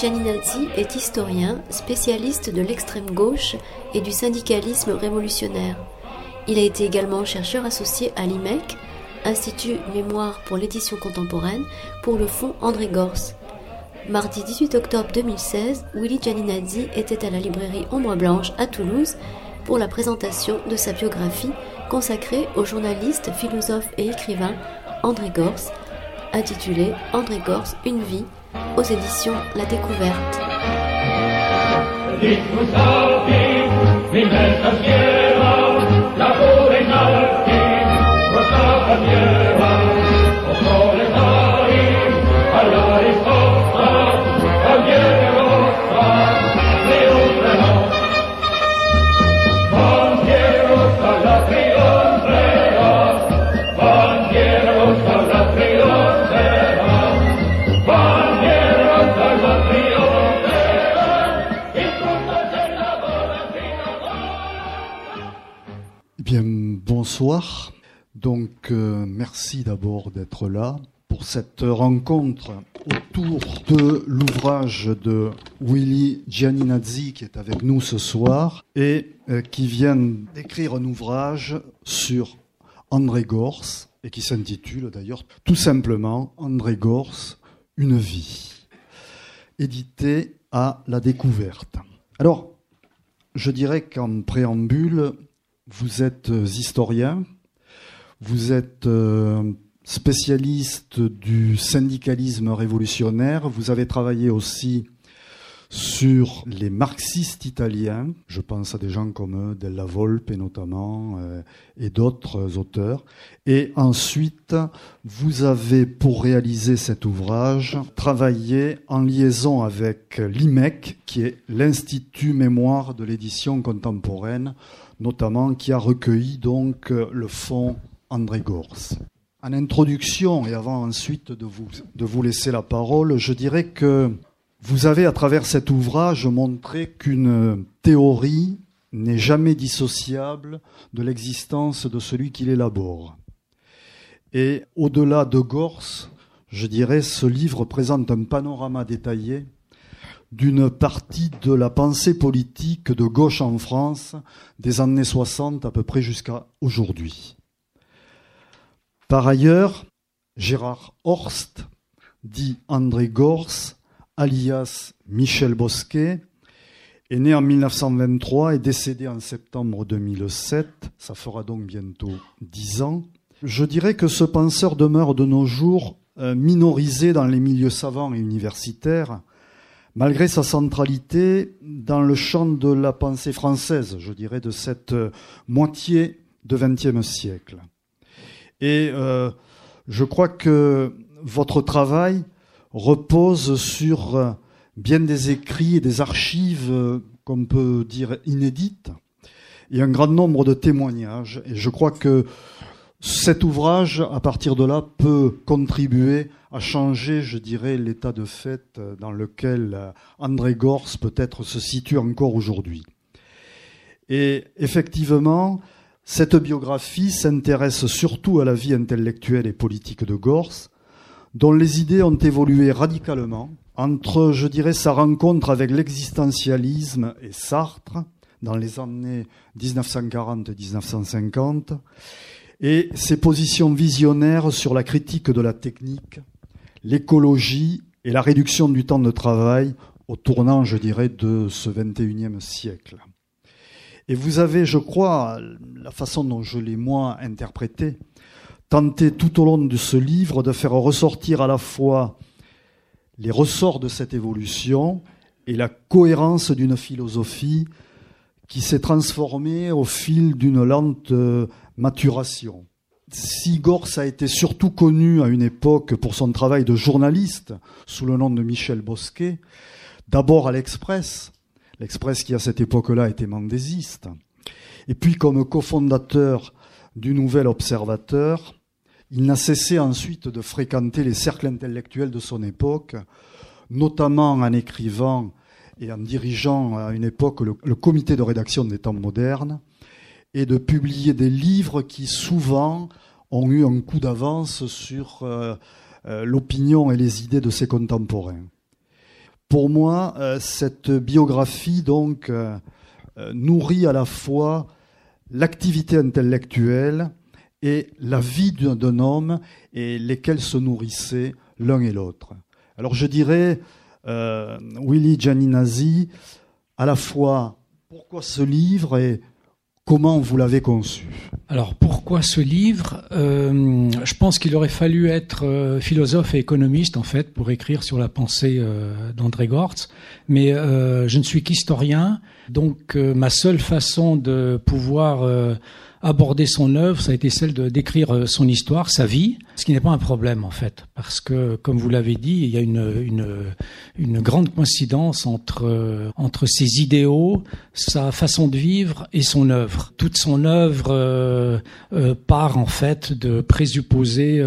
Gianinazzi est historien, spécialiste de l'extrême gauche et du syndicalisme révolutionnaire. Il a été également chercheur associé à l'IMEC, Institut Mémoire pour l'édition contemporaine, pour le fonds André Gors. Mardi 18 octobre 2016, Willy Gianinazzi était à la librairie Ombre Blanche à Toulouse pour la présentation de sa biographie consacrée au journaliste, philosophe et écrivain André Gors, intitulée André Gors, une vie, aux éditions La Découverte. Bonsoir. Donc, euh, merci d'abord d'être là pour cette rencontre autour de l'ouvrage de Willy Gianinazzi qui est avec nous ce soir et euh, qui vient d'écrire un ouvrage sur André Gors et qui s'intitule d'ailleurs tout simplement André Gors, une vie, édité à la découverte. Alors, je dirais qu'en préambule, vous êtes euh, historien, vous êtes euh, spécialiste du syndicalisme révolutionnaire, vous avez travaillé aussi sur les marxistes italiens, je pense à des gens comme Della Volpe notamment, euh, et d'autres auteurs. Et ensuite, vous avez, pour réaliser cet ouvrage, travaillé en liaison avec l'IMEC, qui est l'Institut Mémoire de l'édition contemporaine, notamment, qui a recueilli donc le fonds André Gors. En introduction, et avant ensuite de vous, de vous laisser la parole, je dirais que vous avez, à travers cet ouvrage, montré qu'une théorie n'est jamais dissociable de l'existence de celui qui l'élabore. Et au-delà de Gors, je dirais, ce livre présente un panorama détaillé d'une partie de la pensée politique de gauche en France des années 60 à peu près jusqu'à aujourd'hui. Par ailleurs, Gérard Horst, dit André Gors, alias Michel Bosquet, est né en 1923 et décédé en septembre 2007. Ça fera donc bientôt dix ans. Je dirais que ce penseur demeure de nos jours euh, minorisé dans les milieux savants et universitaires, malgré sa centralité dans le champ de la pensée française, je dirais, de cette euh, moitié de XXe siècle. Et euh, je crois que votre travail repose sur euh, bien des écrits et des archives qu'on peut dire inédites et un grand nombre de témoignages. Et je crois que cet ouvrage, à partir de là, peut contribuer à changer, je dirais, l'état de fait dans lequel euh, André Gors peut-être se situe encore aujourd'hui. Et effectivement, cette biographie s'intéresse surtout à la vie intellectuelle et politique de Gors, dont les idées ont évolué radicalement entre, je dirais, sa rencontre avec l'existentialisme et Sartre dans les années 1940 et 1950, et ses positions visionnaires sur la critique de la technique, l'écologie et la réduction du temps de travail au tournant, je dirais, de ce 21e siècle. Et vous avez, je crois, la façon dont je l'ai moi interprété, tenté tout au long de ce livre de faire ressortir à la fois les ressorts de cette évolution et la cohérence d'une philosophie qui s'est transformée au fil d'une lente maturation. Si Gors a été surtout connu à une époque pour son travail de journaliste sous le nom de Michel Bosquet, d'abord à l'Express, l'Express qui à cette époque-là était mendésiste, et puis comme cofondateur du Nouvel Observateur, il n'a cessé ensuite de fréquenter les cercles intellectuels de son époque, notamment en écrivant et en dirigeant à une époque le, comité de rédaction des temps modernes, et de publier des livres qui souvent ont eu un coup d'avance sur euh, euh, l'opinion et les idées de ses contemporains. Pour moi, cette biographie donc nourrit à la fois l'activité intellectuelle et la vie d'un homme et lesquels se nourrissaient l'un et l'autre. Alors je dirais, euh, Willy Gianninazzi, à la fois pourquoi ce livre et comment vous l'avez conçu Alors pourquoi ce livre? Euh, Je pense qu'il aurait fallu être euh, philosophe et économiste en fait pour écrire sur la pensée euh, d'André Gortz, mais je ne suis qu'historien, donc ma seule façon de pouvoir aborder son œuvre, ça a été celle de d'écrire euh, son histoire, sa vie, ce qui n'est pas un problème en fait, parce que comme vous l'avez dit, il y a une, une, une grande coïncidence entre euh, entre ses idéaux, sa façon de vivre et son œuvre. Toute son œuvre euh, part en fait de présupposés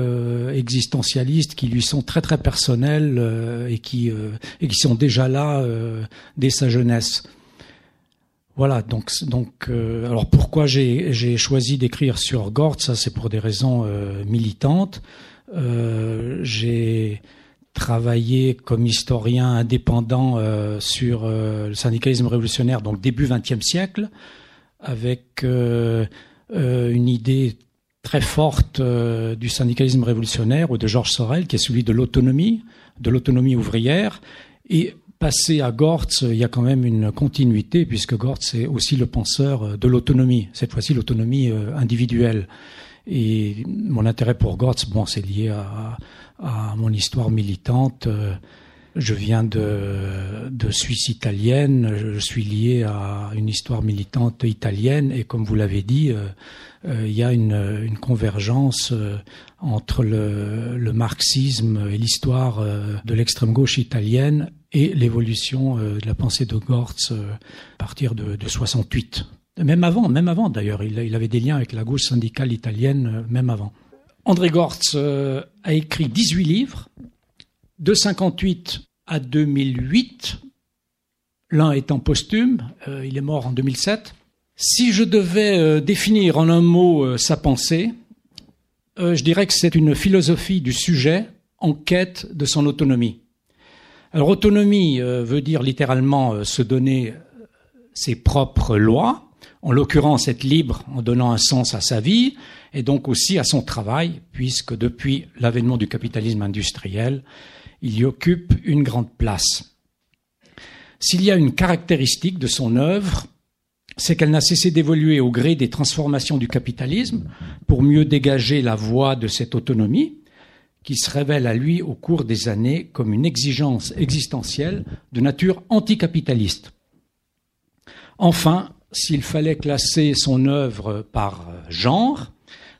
existentialistes qui lui sont très très personnels et qui et qui sont déjà là dès sa jeunesse. Voilà, donc, euh, alors pourquoi j'ai choisi d'écrire sur Gort Ça, c'est pour des raisons euh, militantes. Euh, j'ai travaillé comme historien indépendant sur le syndicalisme révolutionnaire, donc début XXe siècle, avec une idée très forte du syndicalisme révolutionnaire ou de Georges Sorel, qui est celui de l'autonomie, de l'autonomie ouvrière, et passer à Gortz, il y a quand même une continuité, puisque Gortz est aussi le penseur euh, de l'autonomie, cette fois-ci l'autonomie euh, individuelle. Et mon intérêt pour Gortz, bon, c'est lié à, à, mon histoire militante. Euh, je viens de, de Suisse italienne, je suis lié à une histoire militante italienne, et comme vous l'avez dit, il y a une, une convergence entre le, le, marxisme et l'histoire de l'extrême gauche italienne et l'évolution euh, de la pensée de Gortz euh, à partir de, de 68. Même avant, même avant d'ailleurs, il, il, avait des liens avec la gauche syndicale italienne, euh, même avant. André Gortz a écrit 18 livres, de 58 à 2008, l'un étant posthume, il est mort en 2007. Si je devais définir en un mot sa pensée, je dirais que c'est une philosophie du sujet en quête de son autonomie. Alors autonomie euh, veut dire littéralement euh, se donner euh, ses propres lois, en l'occurrence être libre en donnant un sens à sa vie et donc aussi à son travail, puisque depuis l'avènement du capitalisme industriel, il y occupe une grande place. S'il y a une caractéristique de son œuvre, c'est qu'elle n'a cessé d'évoluer au gré des transformations du capitalisme pour mieux dégager la voie de cette autonomie, qui se révèle à lui au cours des années comme une exigence existentielle de nature anticapitaliste. Enfin, s'il fallait classer son œuvre par genre,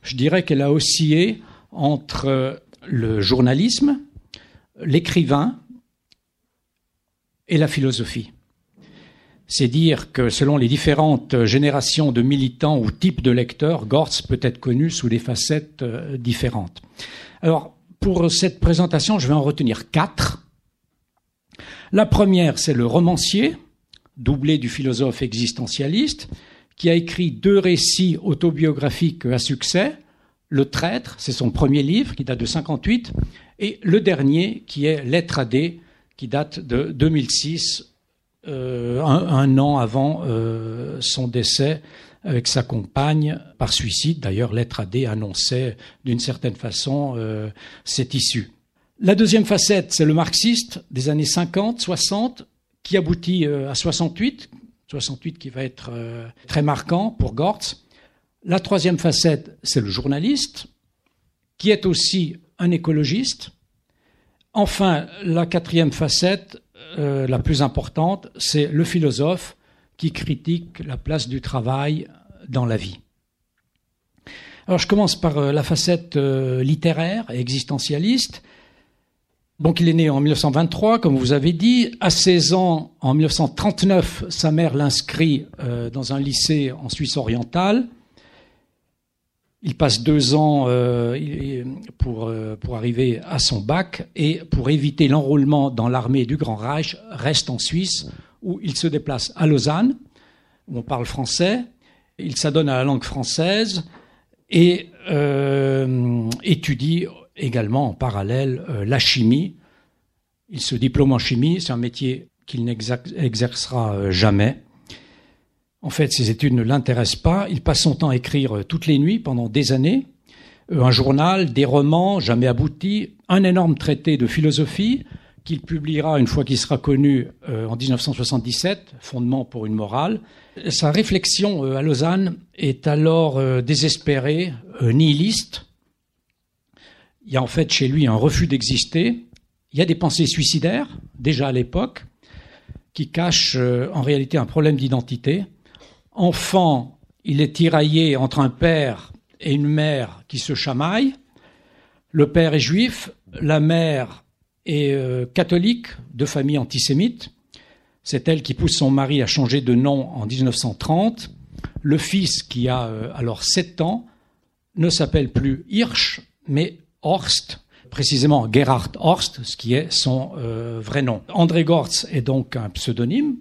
je dirais qu'elle a oscillé entre le journalisme, l'écrivain et la philosophie. C'est dire que selon les différentes générations de militants ou types de lecteurs, Gortz peut être connu sous des facettes euh, différentes. Alors, pour cette présentation, je vais en retenir quatre. La première, c'est le romancier, doublé du philosophe existentialiste, qui a écrit deux récits autobiographiques à succès. Le traître, c'est son premier livre qui date de 58, et le dernier qui est Lettre à D, qui date de 2006, euh, un, an avant euh, son décès avec sa compagne par suicide. D'ailleurs, Lettre à D annonçait d'une certaine façon euh, cette issue. La deuxième facette, c'est le marxiste des années 50, 60, qui aboutit euh, à 68, 68 qui va être euh, très marquant pour Gortz. La troisième facette, c'est le journaliste, qui est aussi un écologiste. Enfin, la quatrième facette, la plus importante, c'est le philosophe, qui critique la place du travail dans la vie. Alors je commence par euh, la facette euh, littéraire et existentialiste. Donc il est né en 1923, comme vous avez dit. À 16 ans, en 1939, sa mère l'inscrit euh, dans un lycée en Suisse orientale. Il passe deux ans pour, pour arriver à son bac et pour éviter l'enrôlement dans l'armée du Grand Reich, reste en Suisse où il se déplace à Lausanne, où on parle français. Il s'adonne à la langue française et euh, étudie également en parallèle euh, la chimie Il se diplôme en chimie, c'est un métier qu'il n'exercera euh, jamais. En fait, ses études ne l'intéressent pas. Il passe son temps à écrire toutes les nuits pendant des années. Un journal, des romans, jamais aboutis, un énorme traité de philosophie qu'il publiera une fois qu'il sera connu en 1977, Fondement pour une morale. Sa réflexion à Lausanne est alors désespérée, nihiliste. Il y a en fait chez lui un refus d'exister. Il y a des pensées suicidaires, déjà à l'époque qui cache euh, en réalité un problème d'identité. Enfant, il est tiraillé entre un père et une mère qui se chamaillent. Le père est juif, la mère est euh, catholique, de famille antisémite. C'est elle qui pousse son mari à changer de nom en 1930. Le fils, qui a euh, alors 7 ans, ne s'appelle plus Hirsch, mais Horst, précisément Gerhard Horst, ce qui est son euh, vrai nom. André Gortz est donc un pseudonyme.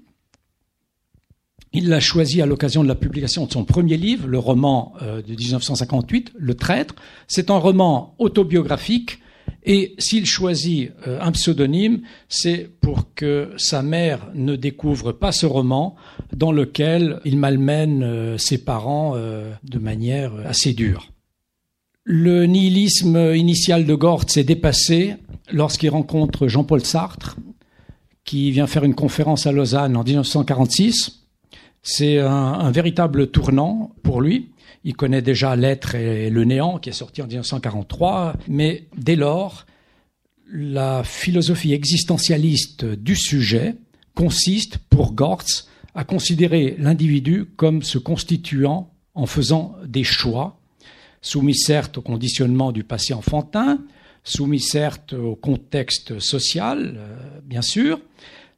Il l'a choisi à l'occasion de la publication de son premier livre, le roman de 1958, Le Traître. C'est un roman autobiographique et s'il choisit euh, un pseudonyme, c'est pour que sa mère ne découvre pas ce roman dans lequel il malmène ses parents de manière assez dure. Le nihilisme initial de Gortz est dépassé lorsqu'il rencontre Jean-Paul Sartre, qui vient faire une conférence à Lausanne en 1946. C'est un, véritable tournant pour lui. Il connaît déjà L'être et le néant, qui est sorti en 1943, mais dès lors, la philosophie existentialiste du sujet consiste, pour Gortz, à considérer l'individu comme se constituant en faisant des choix soumis certes au conditionnement du passé enfantin, soumis certes au contexte social, euh, bien sûr.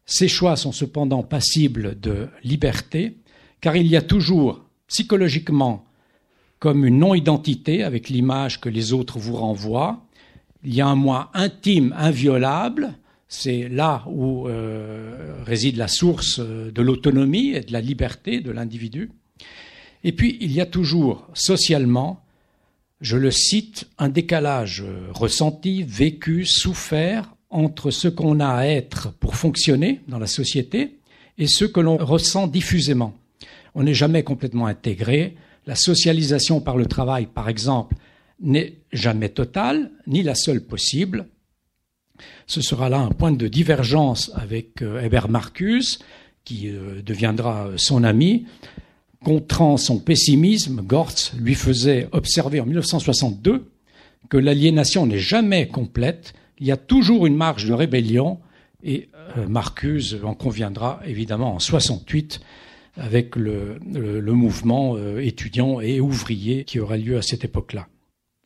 Ces choix sont cependant passibles de liberté, car il y a toujours, psychologiquement, comme une non-identité avec l'image que les autres vous renvoient. Il y a un moi intime, inviolable, c'est là où euh, réside la source de l'autonomie et de la liberté de l'individu. Et puis, il y a toujours, socialement, je le cite, un décalage ressenti, vécu, souffert entre ce qu'on a à être pour fonctionner dans la société et ce que l'on ressent diffusément. On n'est jamais complètement intégré. La socialisation par le travail, par exemple, n'est jamais totale, ni la seule possible. Ce sera là un point de divergence avec euh, Marcus, qui euh, deviendra son ami. Contrant son pessimisme, Gortz lui faisait observer en 1962 que l'aliénation n'est jamais complète, il y a toujours une marge de rébellion, et euh, Marcuse en conviendra évidemment en 68 avec le, mouvement euh, étudiant et ouvrier qui aura lieu à cette époque-là.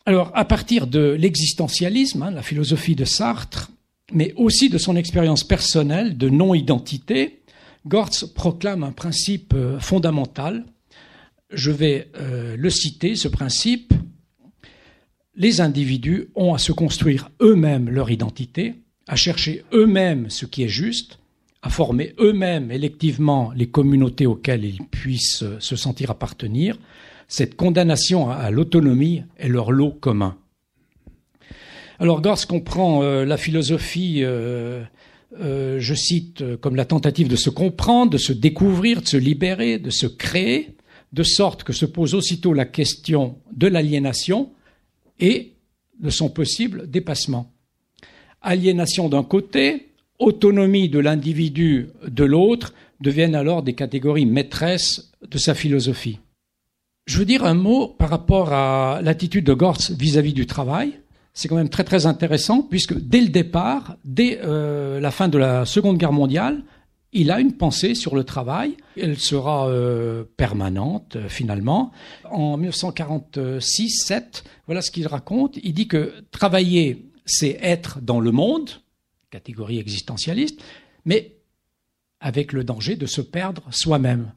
Alors, à partir de l'existentialisme, hein, la philosophie de Sartre, mais aussi de son expérience personnelle de non-identité, Gortz proclame un principe euh, fondamental. Je vais euh, le citer, ce principe. Les individus ont à se construire eux-mêmes leur identité, à chercher eux-mêmes ce qui est juste, à former eux-mêmes électivement les communautés auxquelles ils puissent euh, se sentir appartenir. Cette condamnation à l'autonomie est leur lot commun. Alors Gortz comprend la philosophie euh, je cite, euh, comme la tentative de se comprendre, de se découvrir, de se libérer, de se créer, de sorte que se pose aussitôt la question de l'aliénation et de son possible dépassement. Aliénation d'un côté, autonomie de l'individu de l'autre deviennent alors des catégories maîtresses de sa philosophie. Je veux dire un mot par rapport à l'attitude de Gortz vis-à-vis du travail c'est quand même très très intéressant puisque dès le départ, dès euh, la fin de la Seconde Guerre mondiale, il a une pensée sur le travail. Elle sera euh, permanente euh, finalement. En 1946-7, voilà ce qu'il raconte. Il dit que travailler, c'est être dans le monde, catégorie existentialiste, mais avec le danger de se perdre soi-même.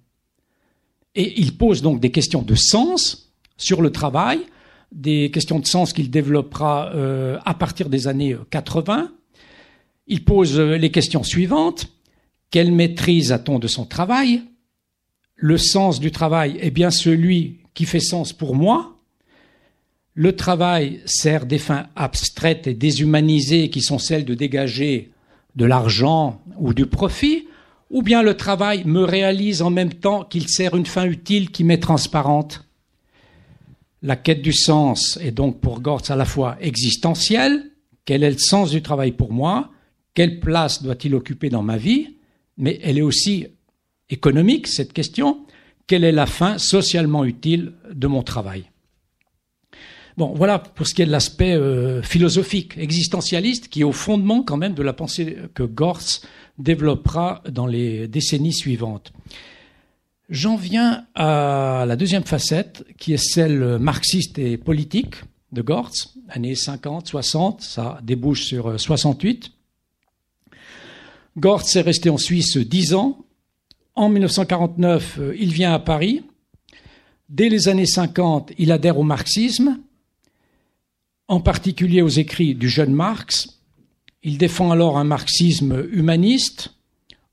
Et il pose donc des questions de sens sur le travail des questions de sens qu'il développera euh, à partir des années 80. Il pose euh, les questions suivantes. Quelle maîtrise a-t-on de son travail? Le sens du travail est bien celui qui fait sens pour moi. Le travail sert des fins abstraites et déshumanisées qui sont celles de dégager de l'argent ou du profit, ou bien le travail me réalise en même temps qu'il sert une fin utile qui m'est transparente. La quête du sens est donc pour Gortz à la fois existentielle, quel est le sens du travail pour moi, quelle place doit-il occuper dans ma vie, mais elle est aussi économique, cette question, quelle est la fin socialement utile de mon travail? Bon, voilà pour ce qui est de l'aspect euh, philosophique, existentialiste, qui est au fondement quand même de la pensée que Gortz développera dans les décennies suivantes. J'en viens à la deuxième facette, qui est celle marxiste et politique de Gortz, années 50, 60, ça débouche sur 68. Euh, Gortz est resté en Suisse dix ans. En 1949, euh, il vient à Paris. Dès les années 50, il adhère au marxisme en particulier aux écrits du jeune Marx. Il défend alors un marxisme humaniste,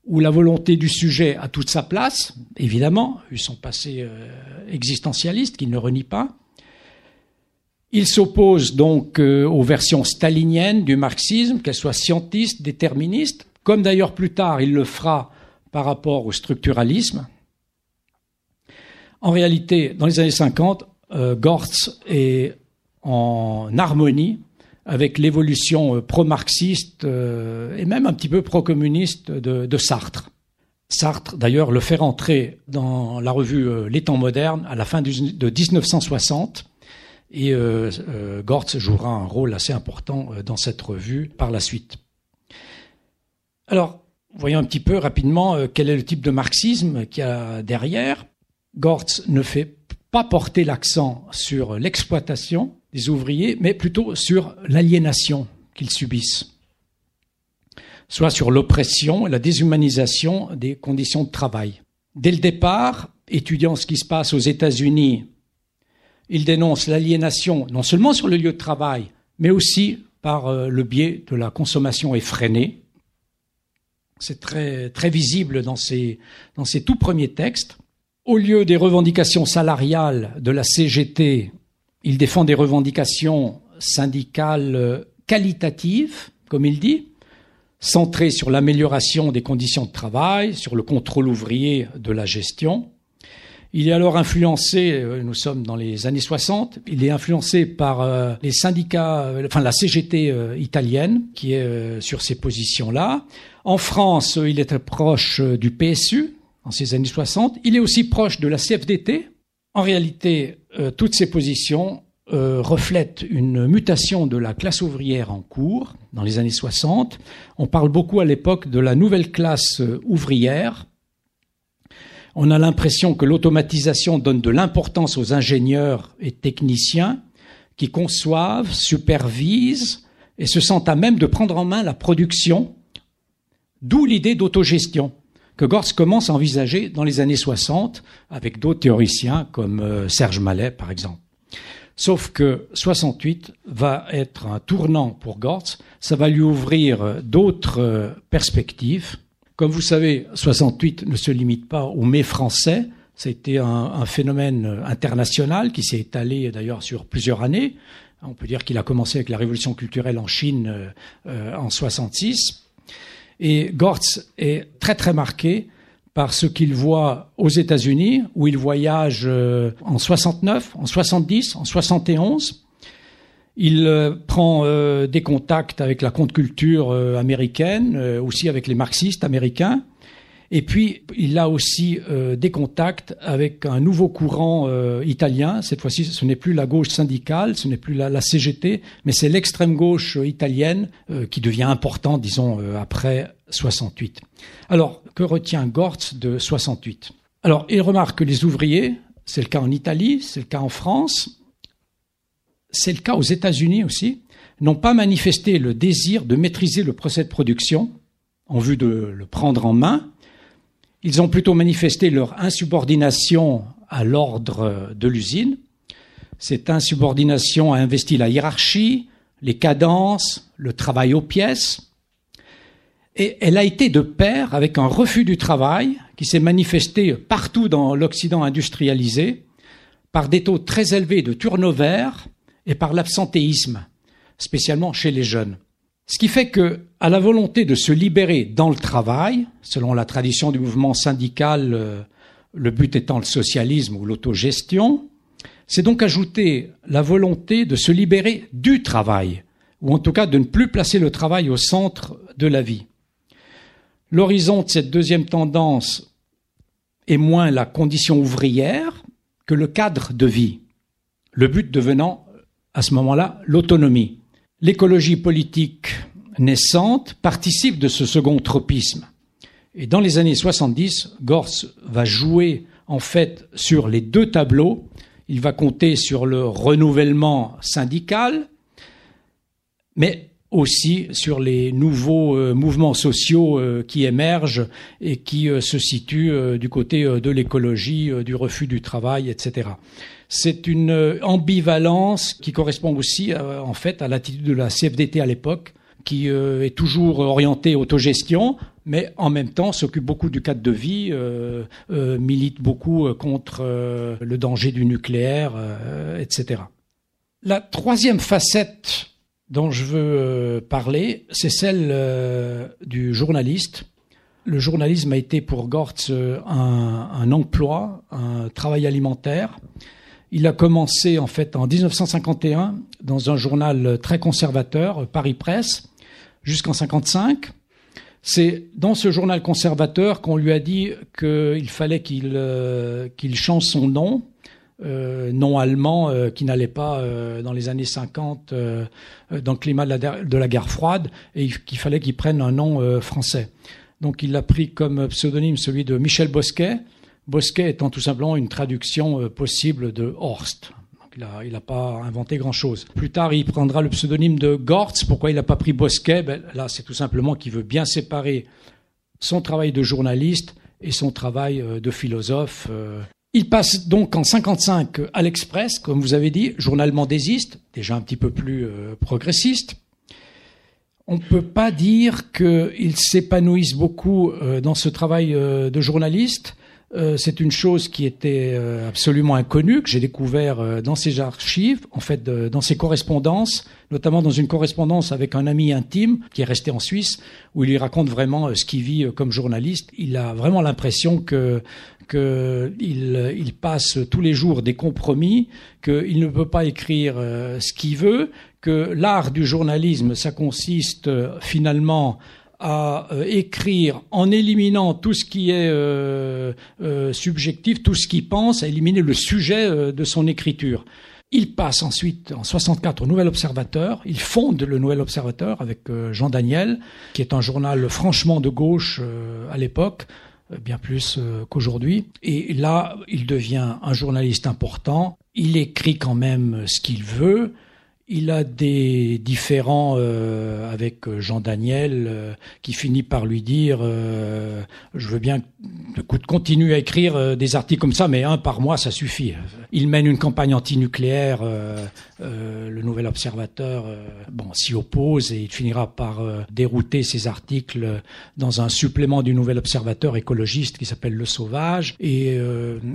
où la volonté du sujet a toute sa place, évidemment, vu son passé euh, existentialiste qu'il ne renie pas. Il s'oppose donc euh, aux versions staliniennes du marxisme, qu'elles soient scientistes, déterministes, comme d'ailleurs plus tard il le fera par rapport au structuralisme. En réalité, dans les années 50, euh, Gortz est en harmonie avec l'évolution euh, pro-marxiste euh, et même un petit peu pro-communiste de, Sartre. Sartre, d'ailleurs, le fait rentrer dans la revue euh, Les Temps modernes à la fin de 1960. Et Gortz jouera un rôle assez important dans cette revue par la suite. Alors, voyons un petit peu rapidement quel est le type de marxisme qu'il y a derrière. Gortz ne fait pas porter l'accent sur l'exploitation, des ouvriers, mais plutôt sur l'aliénation qu'ils subissent, soit sur l'oppression et la déshumanisation des conditions de travail. Dès le départ, étudiant ce qui se passe aux États-Unis, il dénonce l'aliénation non seulement sur le lieu de travail, mais aussi par euh, le biais de la consommation effrénée. C'est très, très visible dans ces, dans ces tout premiers textes. Au lieu des revendications salariales de la CGT il défend des revendications syndicales euh, qualitatives, comme il dit, centrées sur l'amélioration des conditions de travail, sur le contrôle ouvrier de la gestion. Il est alors influencé, euh, nous sommes dans les années 60, il est influencé par euh, les syndicats, enfin la CGT italienne, qui est sur ces positions-là. En France, il est proche du PSU, en ces années 60. Il est aussi proche de la CFDT, en réalité, euh, toutes ces positions euh, reflètent une mutation de la classe ouvrière en cours dans les années 60. On parle beaucoup à l'époque de la nouvelle classe euh, ouvrière. On a l'impression que l'automatisation donne de l'importance aux ingénieurs et techniciens qui conçoivent, supervisent et se sentent à même de prendre en main la production, d'où l'idée d'autogestion que Gortz commence à envisager dans les années 60 avec d'autres théoriciens comme euh, Serge Mallet par exemple. Sauf que 68 va être un tournant pour Gortz, ça va lui ouvrir d'autres euh, perspectives. Comme vous savez, 68 ne se limite pas au mai français, c'était un, un phénomène international qui s'est étalé d'ailleurs sur plusieurs années. On peut dire qu'il a commencé avec la révolution culturelle en Chine euh, en 66 et Gortz est très très marqué par ce qu'il voit aux États-Unis, où il voyage euh, en 69, en 70, en 71. Il euh, prend euh, des contacts avec la contre-culture américaine, aussi avec les marxistes américains. Et puis, il a aussi euh, des contacts avec un nouveau courant euh, italien. Cette fois-ci, ce n'est plus la gauche syndicale, ce n'est plus la, CGT, mais c'est l'extrême gauche italienne euh, qui devient importante, disons, après 68. Alors, que retient Gortz de 68 Alors, il remarque que les ouvriers, c'est le cas en Italie, c'est le cas en France, c'est le cas aux États-Unis aussi, n'ont pas manifesté le désir de maîtriser le procès de production en vue de le prendre en main, ils ont plutôt manifesté leur insubordination à l'ordre de l'usine. Cette insubordination a investi la hiérarchie, les cadences, le travail aux pièces. Et elle a été de pair avec un refus du travail qui s'est manifesté partout dans l'Occident industrialisé par des taux très élevés de turnover et par l'absentéisme, spécialement chez les jeunes. Ce qui fait que, à la volonté de se libérer dans le travail, selon la tradition du mouvement syndical, euh, le but étant le socialisme ou l'autogestion, c'est donc ajouter la volonté de se libérer du travail, ou en tout cas de ne plus placer le travail au centre de la vie. L'horizon de cette deuxième tendance est moins la condition ouvrière que le cadre de vie, le but devenant à ce moment-là l'autonomie. L'écologie politique naissante participe de ce second tropisme. Et dans les années 70, Gortz va jouer en fait sur les deux tableaux. Il va compter sur le renouvellement syndical, mais aussi sur les nouveaux euh, mouvements sociaux euh, qui émergent et qui euh, se situent du côté de l'écologie, du refus du travail, etc. C'est une ambivalence qui correspond aussi en fait à l'attitude de la CFDT à l'époque, qui est toujours orientée autogestion, mais en même temps s'occupe beaucoup du cadre de vie, milite beaucoup contre le danger du nucléaire, etc. La troisième facette dont je veux euh, parler, c'est celle euh, du journaliste. Le journalisme a été pour Gortz euh, un, emploi, un travail alimentaire. Il a commencé en fait en 1951 dans un journal très conservateur, Paris Presse, jusqu'en 55. C'est dans ce journal conservateur qu'on lui a dit qu'il fallait qu'il qu'il change son nom euh, non allemand euh, qui n'allait pas euh, dans les années 50 dans le climat de la, de la guerre froide et qu'il fallait qu'il prenne un nom français. Donc il a pris comme pseudonyme celui de Michel Bosquet, Bosquet étant tout simplement une traduction possible de Horst. Il n'a pas inventé grand-chose. Plus tard, il prendra le pseudonyme de Gortz. Pourquoi il n'a pas pris Bosquet? Ben, Là, c'est tout simplement qu'il veut bien séparer son travail de journaliste et son travail de philosophe. Il passe donc en 55 à l'Express, comme vous avez dit, journal mendésiste, déjà un petit peu plus euh, progressiste. On ne peut pas dire qu'il s'épanouisse beaucoup euh, dans ce travail euh, de journaliste. C'est une chose qui était absolument inconnue, que j'ai découvert dans ses archives, en fait, dans ses correspondances, notamment dans une correspondance avec un ami intime qui est resté en Suisse, où il lui raconte vraiment ce qu'il vit comme journaliste. Il a vraiment l'impression que qu'il il passe tous les jours des compromis, qu'il ne peut pas écrire euh, ce qu'il veut, que l'art du journalisme, ça consiste euh, finalement à euh, écrire en éliminant tout ce qui est subjectif, tout ce qu'il pense, à éliminer le sujet de son écriture. Il passe ensuite en 64 au Nouvel Observateur. Il fonde le Nouvel Observateur avec Jean Daniel, qui est un journal franchement de gauche à l'époque, euh, bien plus euh, qu'aujourd'hui. Et là, il devient un journaliste important. Il écrit quand même ce qu'il veut. Il a des différends euh, avec Jean Daniel euh, qui finit par lui dire euh, je veux bien écoute continue à écrire des articles comme ça mais un par mois ça suffit. Il mène une campagne antinucléaire le nouvel observateur bon s'y oppose et il finira par dérouter ses articles dans un supplément du nouvel observateur écologiste qui s'appelle Le Sauvage et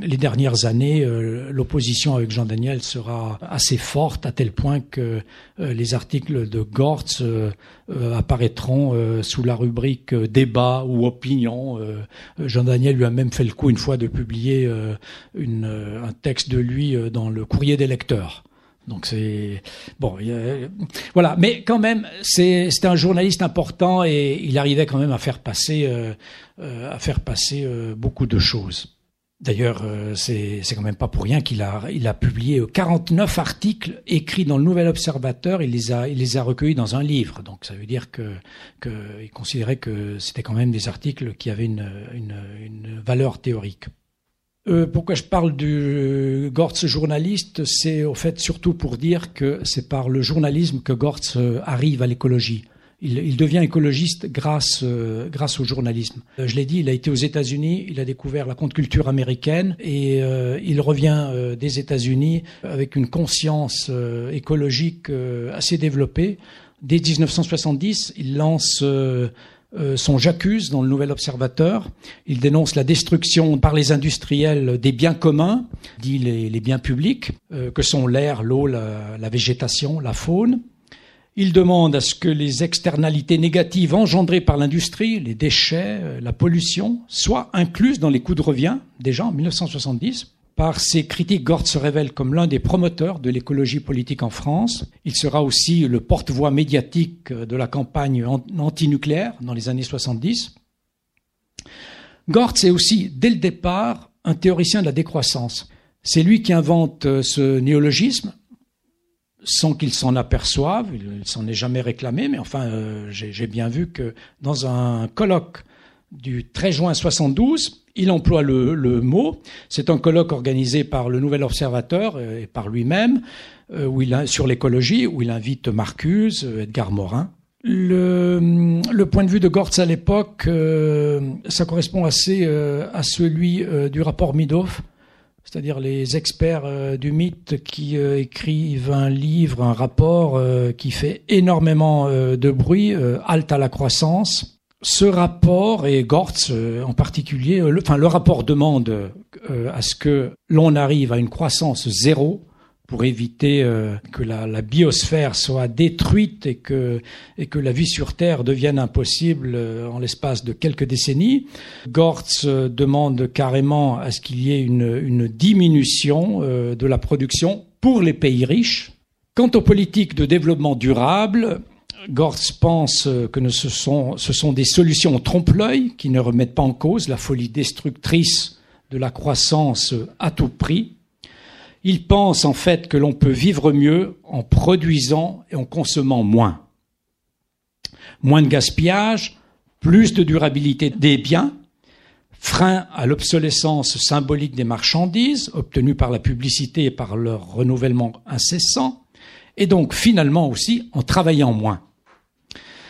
les dernières années l'opposition avec Jean Daniel sera assez forte à tel point que euh, les articles de Gortz euh, euh, apparaîtront sous la rubrique débat ou opinion. Jean Daniel lui a même fait le coup une fois de publier un texte de lui dans le courrier des lecteurs. Donc c'est bon, voilà. Mais quand même, c'était un journaliste important et il arrivait quand même à faire passer, à faire passer beaucoup de choses. D'ailleurs, euh, c'est quand même pas pour rien qu'il a, il a publié 49 articles écrits dans le Nouvel Observateur. Il les a, il les a recueillis dans un livre. Donc, ça veut dire que, qu'il considérait que c'était quand même des articles qui avaient une valeur théorique. Euh, pourquoi je parle du Gortz journaliste C'est au fait surtout pour dire que c'est par le journalisme que Gortz euh, arrive à l'écologie. Il, devient écologiste grâce, euh, grâce au journalisme. Euh, je l'ai dit, il a été aux États-Unis, il a découvert la contre-culture américaine et il revient des États-Unis avec une conscience écologique assez développée. Dès 1970, il lance son J'accuse dans le Nouvel Observateur. Il dénonce la destruction par les industriels des biens communs, dit les, biens publics, que sont l'air, l'eau, la végétation, la faune. Il demande à ce que les externalités négatives engendrées par l'industrie, les déchets, euh, la pollution, soient incluses dans les coûts de revient, déjà en 1970. Par ses critiques, Gort se révèle comme l'un des promoteurs de l'écologie politique en France. Il sera aussi le porte-voix médiatique de la campagne antinucléaire dans les années 70. Gortz est aussi, dès le départ, un théoricien de la décroissance. C'est lui qui invente euh, ce néologisme, sans qu'il s'en aperçoive, il s'en est jamais réclamé, mais enfin, euh, j'ai bien vu que dans un colloque du 13 juin 72, il emploie le, mot. C'est un colloque organisé par le Nouvel Observateur euh, et par lui-même, sur l'écologie, où il invite Marcuse, Edgar Morin. Le, point de vue de Gortz à l'époque, euh, ça correspond assez euh, à celui euh, du rapport Midoff, c'est-à-dire les experts du mythe qui écrivent un livre, un rapport qui fait énormément de bruit, halte à la croissance. Ce rapport, et Gortz en particulier, le, enfin le rapport demande à ce que l'on arrive à une croissance zéro pour éviter euh, que la, la, biosphère soit détruite et que, et que la vie sur Terre devienne impossible euh, en l'espace de quelques décennies. Gortz euh, demande carrément à ce qu'il y ait une, une diminution de la production pour les pays riches. Quant aux politiques de développement durable, Gortz pense que ce sont, ce sont des solutions trompe-l'œil qui ne remettent pas en cause la folie destructrice de la croissance à tout prix il pense en fait que l'on peut vivre mieux en produisant et en consommant moins. Moins de gaspillage, plus de durabilité des biens, frein à l'obsolescence symbolique des marchandises obtenues par la publicité et par leur renouvellement incessant, et donc finalement aussi en travaillant moins.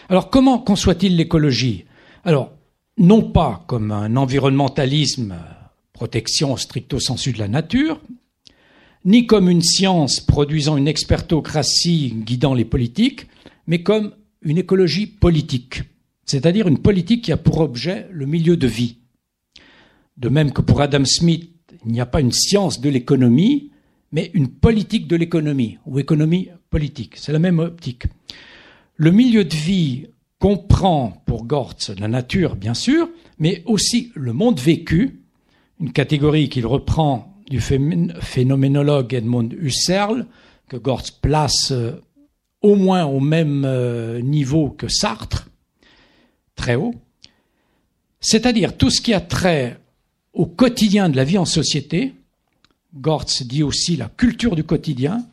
Alors comment conçoit-il l'écologie? Alors, non pas comme un environnementalisme protection stricto sensu de la nature, ni comme une science produisant une expertocratie guidant les politiques, mais comme une écologie politique, c'est-à-dire une politique qui a pour objet le milieu de vie. De même que pour Adam Smith, il n'y a pas une science de l'économie, mais une politique de l'économie, ou économie politique. C'est la même optique. Le milieu de vie comprend pour Gortz la nature, bien sûr, mais aussi le monde vécu, une catégorie qu'il reprend du phénoménologue Edmund Husserl, que Gortz place euh, au moins au même euh, niveau que Sartre, très haut, c'est-à-dire tout ce qui a trait au quotidien de la vie en société. Gortz dit aussi la culture du quotidien.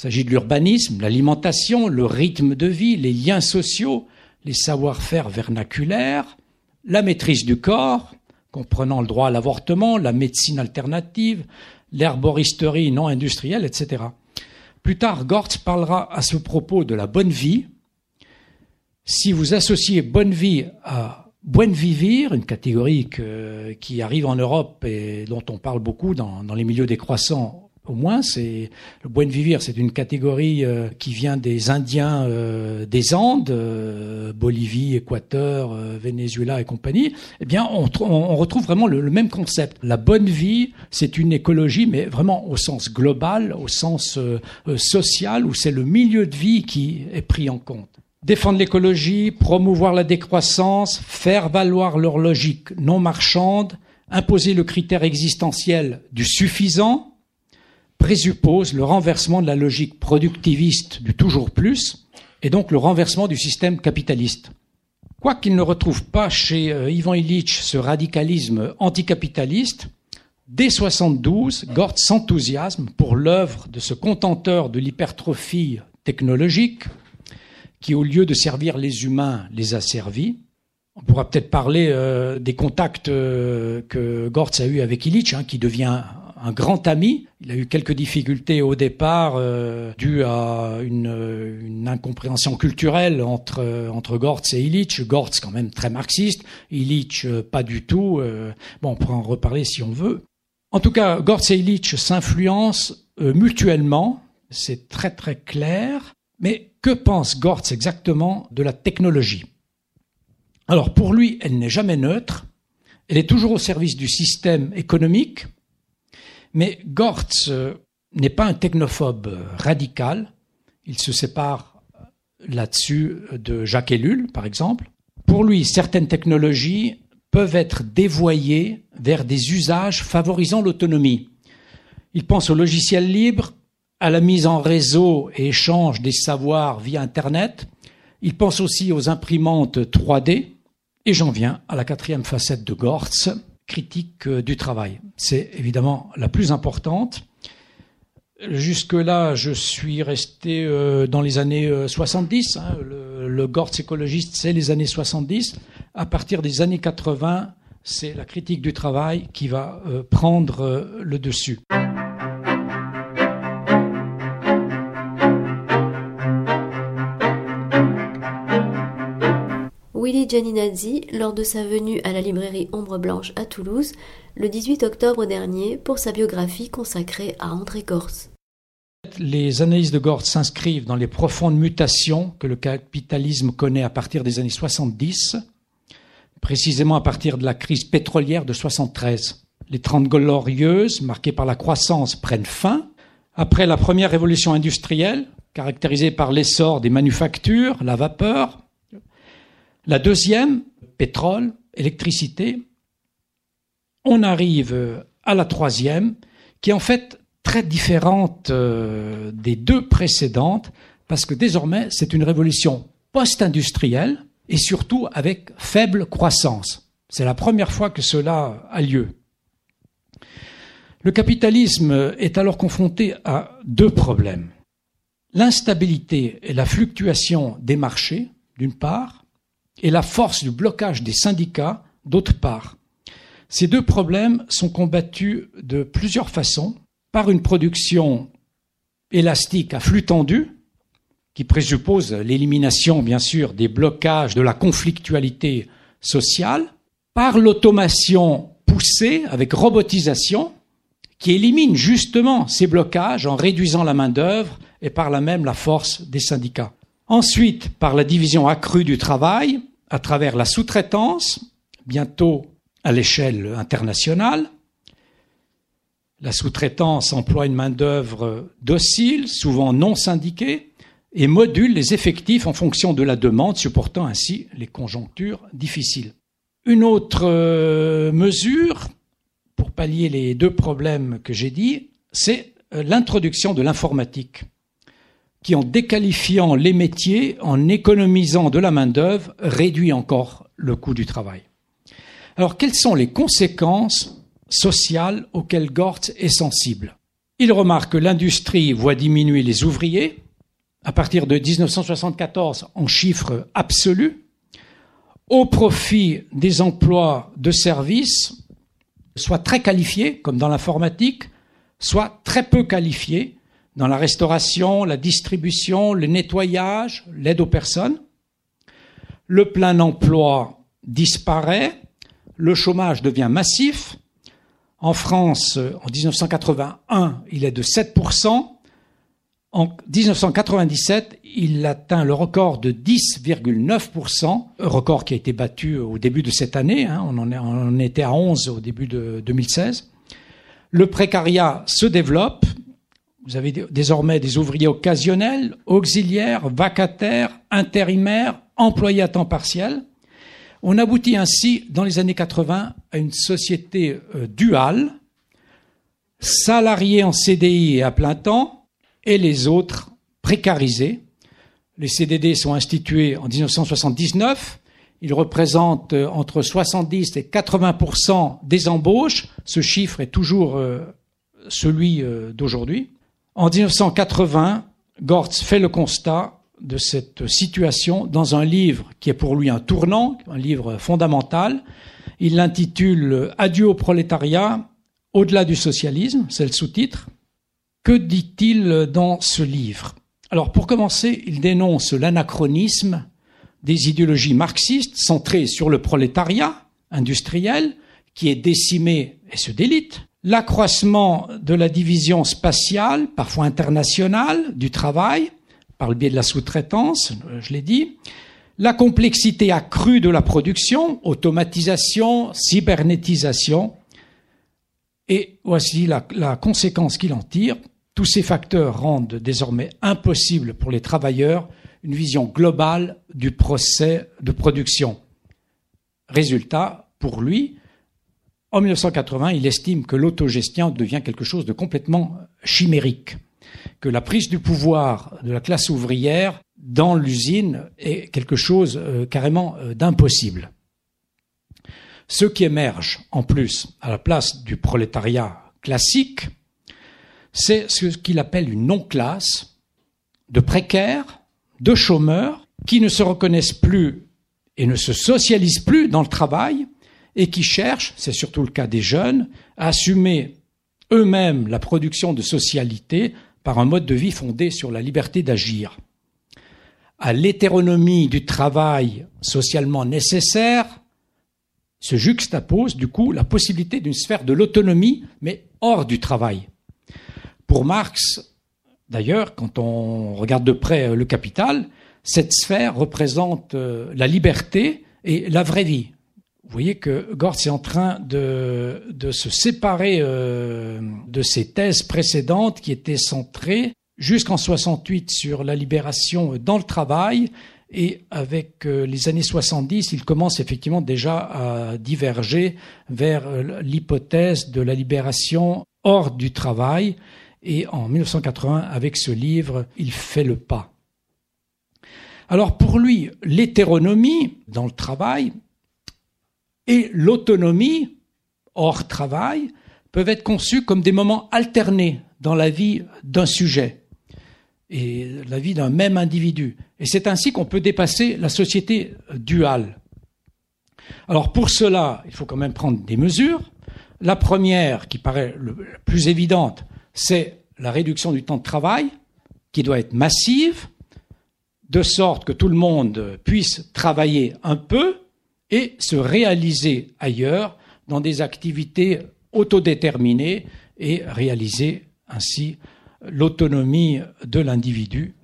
Il s'agit de l'urbanisme, l'alimentation, le rythme de vie, les liens sociaux, les savoir-faire vernaculaires, la maîtrise du corps, comprenant le droit à l'avortement, la médecine alternative, l'herboristerie non industrielle, etc. Plus tard, Gortz parlera à ce propos de la bonne vie. Si vous associez bonne vie à buen vivir, une catégorie qui arrive en Europe et dont on parle beaucoup dans, les milieux décroissants au moins, c'est le buen vivir, c'est une catégorie euh, qui vient des Indiens euh, des Andes, euh, Bolivie, Équateur, Venezuela et compagnie. Eh bien, on, on retrouve vraiment le, le, même concept. La bonne vie, c'est une écologie, mais vraiment au sens global, au sens social, où c'est le milieu de vie qui est pris en compte. Défendre l'écologie, promouvoir la décroissance, faire valoir leur logique non marchande, imposer le critère existentiel du suffisant, présuppose le renversement de la logique productiviste du toujours plus et donc le renversement du système capitaliste. Quoiqu'il ne retrouve pas chez euh, Ivan Illich ce radicalisme anticapitaliste, dès 72, Gort s'enthousiasme pour l'œuvre de ce contenteur de l'hypertrophie technologique qui, au lieu de servir les humains, les a servis. On pourra peut-être parler euh, des contacts euh, que Gortz a eu avec Illich, hein, qui devient un grand ami. Il a eu quelques difficultés au départ euh, dues à une, incompréhension culturelle entre entre Gortz et Illich. Gortz quand même très marxiste, Illich euh, pas du tout. Euh, bon, on pourra en reparler si on veut. En tout cas, Gortz et Illich s'influencent euh, mutuellement. C'est très très clair. Mais que pense Gortz exactement de la technologie? Alors pour lui, elle n'est jamais neutre. Elle est toujours au service du système économique, mais Gortz euh, n'est pas un technophobe radical. Il se sépare là-dessus de Jacques Ellul, par exemple. Pour lui, certaines technologies peuvent être dévoyées vers des usages favorisant l'autonomie. Il pense au logiciel libre, à la mise en réseau et échange des savoirs via Internet. Il pense aussi aux imprimantes 3D. Et j'en viens à la quatrième facette de Gortz, critique euh, du travail. C'est évidemment la plus importante. Jusque-là, je suis resté euh, dans les années 70. Euh, hein. le, le Gortz écologiste, c'est les années 70. À partir des années 80, c'est la critique du travail qui va prendre le dessus. Gianinazzi lors de sa venue à la librairie Ombre Blanche à Toulouse le 18 octobre dernier pour sa biographie consacrée à André Gortz. Les analyses de Gortz s'inscrivent dans les profondes mutations que le capitalisme connaît à partir des années 70, précisément à partir de la crise pétrolière de 73. Les Trente Glorieuses, marquées par la croissance, prennent fin. Après la première révolution industrielle, caractérisée par l'essor des manufactures, la vapeur, la deuxième, pétrole, électricité. On arrive à la troisième, qui est en fait très différente euh, des deux précédentes, parce que désormais c'est une révolution post-industrielle et surtout avec faible croissance. C'est la première fois que cela a lieu. Le capitalisme est alors confronté à deux problèmes. L'instabilité et la fluctuation des marchés, d'une part, et la force du blocage des syndicats, d'autre part. Ces deux problèmes sont combattus de plusieurs façons, par une production élastique à flux tendu, qui présuppose l'élimination, bien sûr, des blocages de la conflictualité sociale, par l'automation poussée avec robotisation, qui élimine justement ces blocages en réduisant la main-d'œuvre et par là même la force des syndicats. Ensuite, par la division accrue du travail, à travers la sous-traitance, bientôt à l'échelle internationale. La sous-traitance emploie une main-d'œuvre docile, souvent non syndiquée, et module les effectifs en fonction de la demande, supportant ainsi les conjonctures difficiles. Une autre euh, mesure, pour pallier les deux problèmes que j'ai dit, c'est euh, l'introduction de l'informatique qui, en déqualifiant les métiers, en économisant de la main-d'œuvre, réduit encore le coût du travail. Alors, quelles sont les conséquences sociales auxquelles Gortz est sensible? Il remarque que l'industrie voit diminuer les ouvriers à partir de 1974 en chiffres absolus, au profit des emplois de services, soit très qualifiés, comme dans l'informatique, soit très peu qualifiés, dans la restauration, la distribution, le nettoyage, l'aide aux personnes. Le plein emploi disparaît, le chômage devient massif. En France, en 1981, il est de 7%. En 1997, il atteint le record de 10,9%, record qui a été battu au début de cette année, hein. on, en était à 11 au début de 2016. Le précariat se développe, vous avez désormais des ouvriers occasionnels, auxiliaires, vacataires, intérimaires, employés à temps partiel. On aboutit ainsi, dans les années 80, à une société euh, duale, salariés en CDI et à plein temps, et les autres précarisés. Les CDD sont institués en 1979. Ils représentent euh, entre 70 et 80 des embauches. Ce chiffre est toujours euh, celui d'aujourd'hui. En 1980, Gortz fait le constat de cette situation dans un livre qui est pour lui un tournant, un livre fondamental. Il l'intitule Adieu au prolétariat, au-delà du socialisme, c'est le sous-titre. Que dit-il dans ce livre? Alors pour commencer, il dénonce l'anachronisme des idéologies marxistes centrées sur le prolétariat industriel qui est décimé et se délite, l'accroissement de la division spatiale, parfois internationale, du travail, par le biais de la sous-traitance, euh, je l'ai dit, la complexité accrue de la production, automatisation, cybernétisation, et voici la, la conséquence qu'il en tire. Tous ces facteurs rendent désormais impossible pour les travailleurs une vision globale du procès de production. Résultat, pour lui, en 1980, il estime que l'autogestion devient quelque chose de complètement chimérique, que la prise du pouvoir de la classe ouvrière dans l'usine est quelque chose euh, carrément euh, d'impossible. Ce qui émerge en plus à la place du prolétariat classique, c'est ce qu'il appelle une non-classe de précaires, de chômeurs, qui ne se reconnaissent plus et ne se socialisent plus dans le travail, et qui cherchent, c'est surtout le cas des jeunes, à assumer eux-mêmes la production de socialité par un mode de vie fondé sur la liberté d'agir. À l'hétéronomie du travail socialement nécessaire se juxtapose du coup la possibilité d'une sphère de l'autonomie, mais hors du travail. Pour Marx, d'ailleurs, quand on regarde de près le capital, cette sphère représente euh, la liberté et la vraie vie. Vous voyez que Gortz est en train de, de se séparer euh, de ses thèses précédentes qui étaient centrées jusqu'en 68 sur la libération dans le travail et avec euh, les années 70, il commence effectivement déjà à diverger vers euh, l'hypothèse de la libération hors du travail et en 1980 avec ce livre, il fait le pas. Alors pour lui, l'hétéronomie dans le travail et l'autonomie hors travail peuvent être conçus comme des moments alternés dans la vie d'un sujet et la vie d'un même individu. Et c'est ainsi qu'on peut dépasser la société duale. Alors pour cela, il faut quand même prendre des mesures. La première, qui paraît la plus évidente, c'est la réduction du temps de travail, qui doit être massive, de sorte que tout le monde puisse travailler un peu, et se réaliser ailleurs dans des activités autodéterminées et réaliser ainsi l'autonomie de l'individu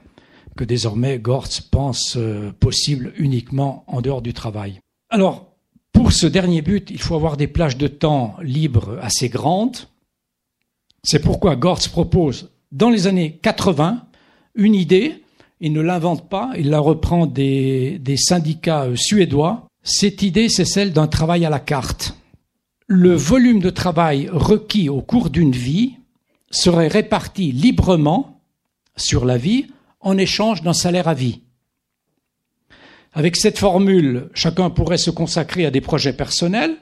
que désormais Gortz pense euh, possible uniquement en dehors du travail. Alors, pour ce dernier but, il faut avoir des plages de temps libres assez grandes. C'est pourquoi Gortz propose, dans les années 80, une idée. Il ne l'invente pas, il la reprend des, des syndicats euh, suédois cette idée, c'est celle d'un travail à la carte. Le volume de travail requis au cours d'une vie serait réparti librement sur la vie en échange d'un salaire à vie. Avec cette formule, chacun pourrait se consacrer à des projets personnels,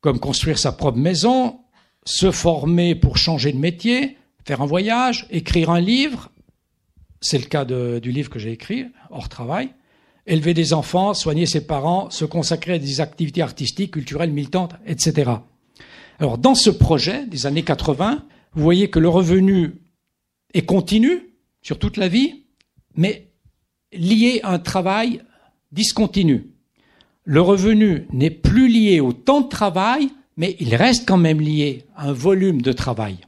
comme construire sa propre maison, se former pour changer de métier, faire un voyage, écrire un livre. C'est le cas du livre que j'ai écrit, hors travail élever des enfants, soigner ses parents, se consacrer à des activités artistiques, culturelles, militantes, etc. Alors, dans ce projet des années 80, vous voyez que le revenu est continu sur toute la vie, mais lié à un travail discontinu. Le revenu n'est plus lié au temps de travail, mais il reste quand même lié à un volume de travail.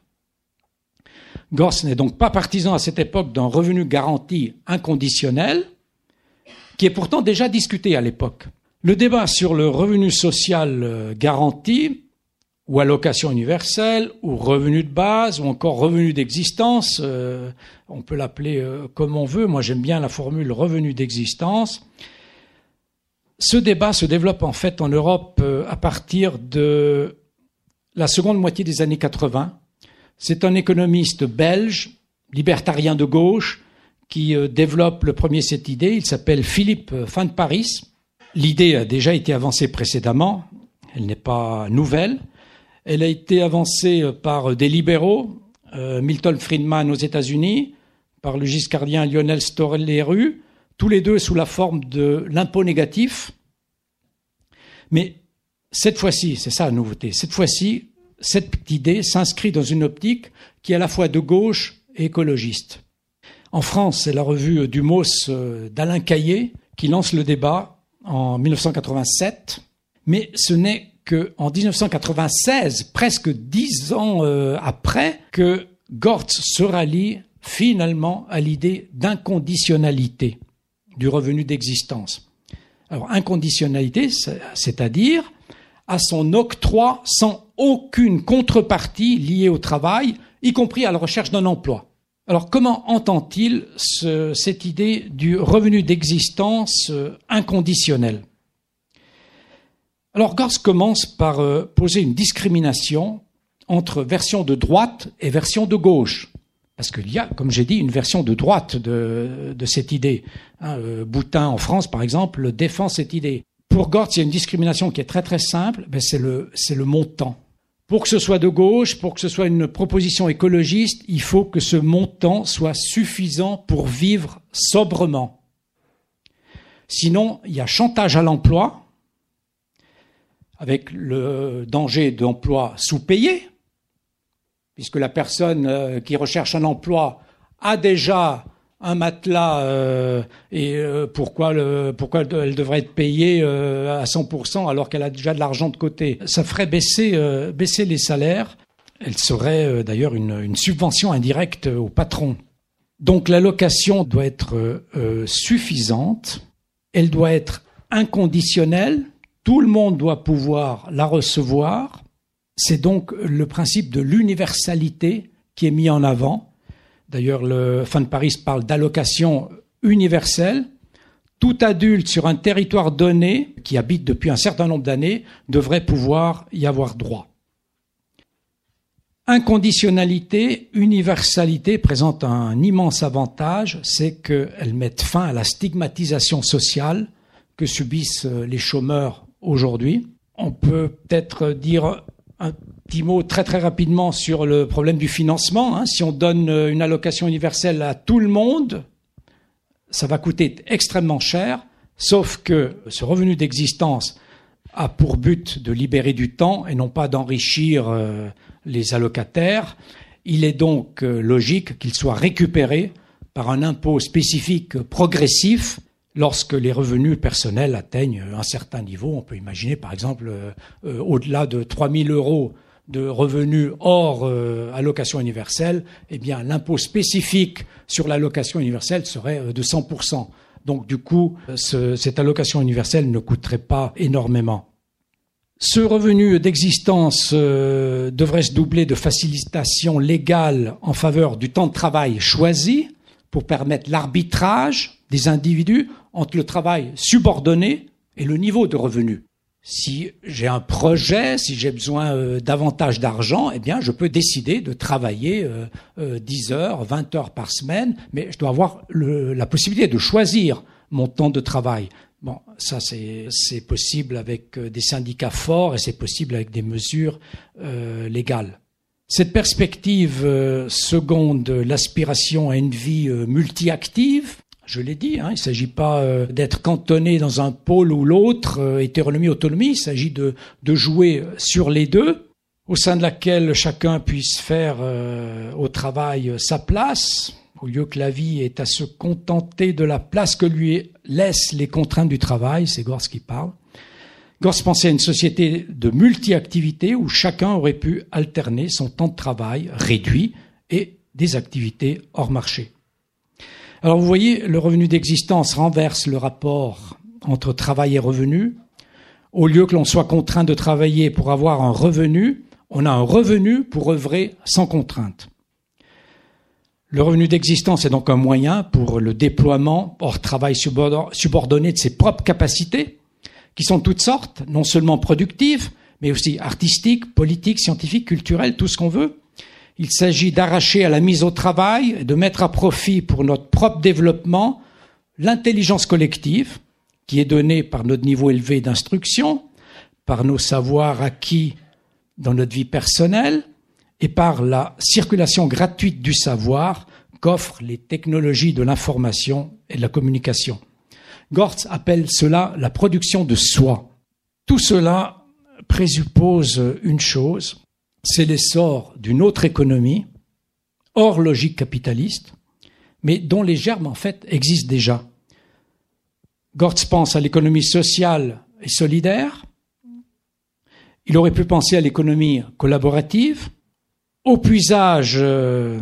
Gors n'est donc pas partisan à cette époque d'un revenu garanti inconditionnel, qui est pourtant déjà discuté à l'époque. Le débat sur le revenu social euh, garanti, ou allocation universelle, ou revenu de base, ou encore revenu d'existence, euh, on peut l'appeler euh, comme on veut, moi j'aime bien la formule revenu d'existence, ce débat se développe en fait en Europe à partir de la seconde moitié des années 80. C'est un économiste belge, libertarien de gauche, qui euh, développe le premier cette idée. Il s'appelle Philippe euh, Fin de Paris. L'idée a déjà été avancée précédemment. Elle n'est pas nouvelle. Elle a été avancée euh, par des libéraux, Milton Friedman aux États-Unis, par le giscardien Lionel Storleru, tous les deux sous la forme de l'impôt négatif. Mais cette fois-ci, c'est ça la nouveauté, cette fois-ci, cette idée s'inscrit dans une optique qui est à la fois de gauche et écologiste. En France, c'est la revue du MOS euh, d'Alain Caillé qui lance le débat en 1987, mais ce n'est qu'en 1996, presque dix ans euh, après, que Gortz se rallie finalement à l'idée d'inconditionnalité du revenu d'existence. Alors, inconditionnalité, c'est-à-dire à son octroi sans aucune contrepartie liée au travail, y compris à la recherche d'un emploi. Alors comment entend-il cette idée du revenu d'existence euh, inconditionnel? Alors Gors commence par euh, poser une discrimination entre version de droite et version de gauche. Parce qu'il y a, comme j'ai dit, une version de droite de, cette idée. Hein, euh, Boutin en France, par exemple, défend cette idée. Pour Gortz, il y a une discrimination qui est très très simple, ben c'est le, le montant. Pour que ce soit de gauche, pour que ce soit une proposition écologiste, il faut que ce montant soit suffisant pour vivre sobrement. Sinon, il y a chantage à l'emploi, avec le danger d'emploi sous-payé, puisque la personne euh, qui recherche un emploi a déjà un matelas euh, et euh, pourquoi, le, pourquoi elle devrait être payée euh, à 100% alors qu'elle a déjà de l'argent de côté Ça ferait baisser, baisser les salaires. Elle serait d'ailleurs une, une, subvention indirecte au patron. Donc l'allocation doit être suffisante, elle doit être inconditionnelle, tout le monde doit pouvoir la recevoir. C'est donc le principe de l'universalité qui est mis en avant D'ailleurs, le Fin de Paris parle d'allocation universelle. Tout adulte sur un territoire donné, qui habite depuis un certain nombre d'années, devrait pouvoir y avoir droit. Inconditionnalité, universalité présentent un immense avantage, c'est qu'elles mettent fin à la stigmatisation sociale que subissent les chômeurs aujourd'hui. On peut peut-être dire un petit mot très très rapidement sur le problème du financement. Hein. Si on donne euh, une allocation universelle à tout le monde, ça va coûter extrêmement cher, sauf que ce revenu d'existence a pour but de libérer du temps et non pas d'enrichir euh, les allocataires. Il est donc euh, logique qu'il soit récupéré par un impôt spécifique progressif lorsque les revenus personnels atteignent un certain niveau. On peut imaginer par exemple au-delà de 3 000 euros de revenus hors euh, allocation universelle, eh bien l'impôt spécifique sur l'allocation universelle serait euh, de 100%. Donc du coup, cette allocation universelle ne coûterait pas énormément. Ce revenu d'existence euh, devrait se doubler de facilitation légale en faveur du temps de travail choisi pour permettre l'arbitrage des individus entre le travail subordonné et le niveau de revenu si j'ai un projet, si j'ai besoin euh, davantage d'argent, eh bien, je peux décider de travailler euh, 10 euh, heures, 20 heures par semaine, mais je dois avoir le, la possibilité de choisir mon temps de travail. Bon, ça c'est possible avec euh, des syndicats forts et c'est possible avec des mesures légales. Cette perspective seconde l'aspiration à une vie multi-active, je l'ai dit, hein, il ne s'agit pas euh, d'être cantonné dans un pôle ou l'autre, euh, hétéronomie, autonomie, il s'agit de, jouer sur les deux, au sein de laquelle chacun puisse faire euh, au travail sa place, au lieu que la vie est à se contenter de la place que lui laissent les contraintes du travail, c'est Gors qui parle. Gors pensait à une société de multi-activités où chacun aurait pu alterner son temps de travail réduit et des activités hors marché. Alors vous voyez, le revenu d'existence renverse le rapport entre travail et revenu. Au lieu que l'on soit contraint de travailler pour avoir un revenu, on a un revenu pour œuvrer sans contrainte. Le revenu d'existence est donc un moyen pour le déploiement hors travail subordonné de ses propres capacités, qui sont toutes sortes, non seulement productives, mais aussi artistiques, politiques, scientifiques, culturelles, tout ce qu'on veut, il s'agit d'arracher à la mise au travail et de mettre à profit pour notre propre développement l'intelligence collective qui est donnée par notre niveau élevé d'instruction, par nos savoirs acquis dans notre vie personnelle et par la circulation gratuite du savoir qu'offrent les technologies de l'information et de la communication. Gortz appelle cela la production de soi. Tout cela présuppose une chose, c'est l'essor d'une autre économie, hors logique capitaliste, mais dont les germes en fait existent déjà. Gortz pense à l'économie sociale et solidaire. Il aurait pu penser à l'économie collaborative, au puisage euh,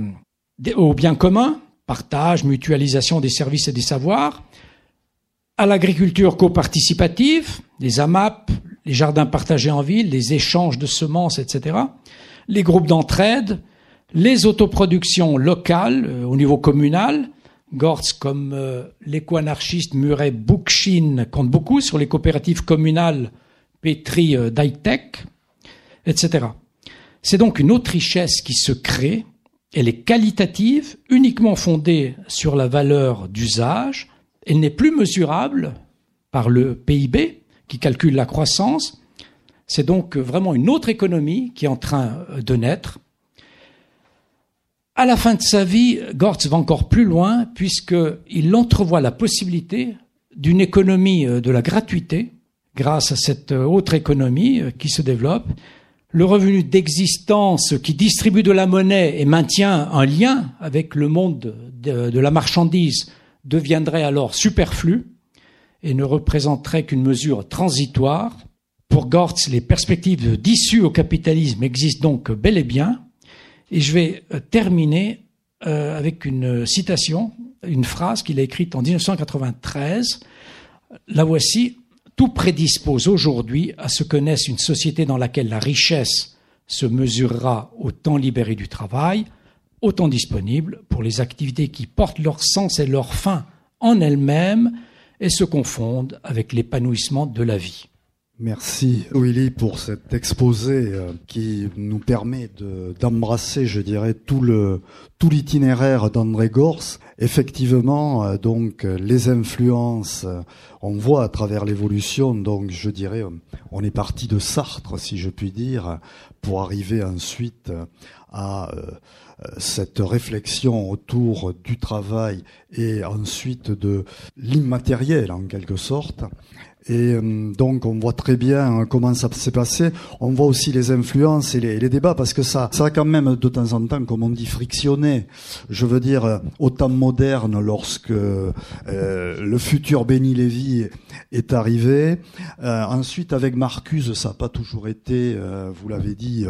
au bien commun, partage, mutualisation des services et des savoirs, à l'agriculture coparticipative, les AMAP, les jardins partagés en ville, les échanges de semences, etc., les groupes d'entraide, les autoproductions locales euh, au niveau communal. Gortz, comme euh, l'éco-anarchiste Murray Bookchin, compte beaucoup sur les coopératives communales pétries euh, d'high-tech, etc. C'est donc une autre richesse qui se crée. Elle est qualitative, uniquement fondée sur la valeur d'usage. Elle n'est plus mesurable par le PIB, qui calcule la croissance. C'est donc vraiment une autre économie qui est en train de naître. À la fin de sa vie, Gortz va encore plus loin puisqu'il entrevoit la possibilité d'une économie euh, de la gratuité grâce à cette euh, autre économie euh, qui se développe. Le revenu d'existence qui distribue de la monnaie et maintient un lien avec le monde de, la marchandise deviendrait alors superflu et ne représenterait qu'une mesure transitoire. Pour Gortz, les perspectives d'issue au capitalisme existent donc bel et bien, et je vais euh, terminer euh, avec une citation, une phrase qu'il a écrite en 1993. La voici. Tout prédispose aujourd'hui à ce que naisse une société dans laquelle la richesse se mesurera au temps libéré du travail, au temps disponible pour les activités qui portent leur sens et leur fin en elles-mêmes et se confondent avec l'épanouissement de la vie. Merci Willy pour cet exposé euh, qui nous permet d'embrasser, je dirais, tout le tout l'itinéraire d'André Gors. Effectivement, euh, donc les influences, euh, on voit à travers l'évolution. Donc, je dirais, on est parti de Sartre, si je puis dire, pour arriver ensuite à cette réflexion autour du travail et ensuite de l'immatériel en quelque sorte. Et euh, donc on voit très bien euh, comment ça s'est passé. On voit aussi les influences et les, débats parce que ça, ça a quand même de temps en temps, comme on dit, frictionné. Je veux dire, euh, au temps moderne, lorsque le futur Benny Lévy est arrivé. ensuite, avec Marcuse, ça n'a pas toujours été, vous l'avez dit,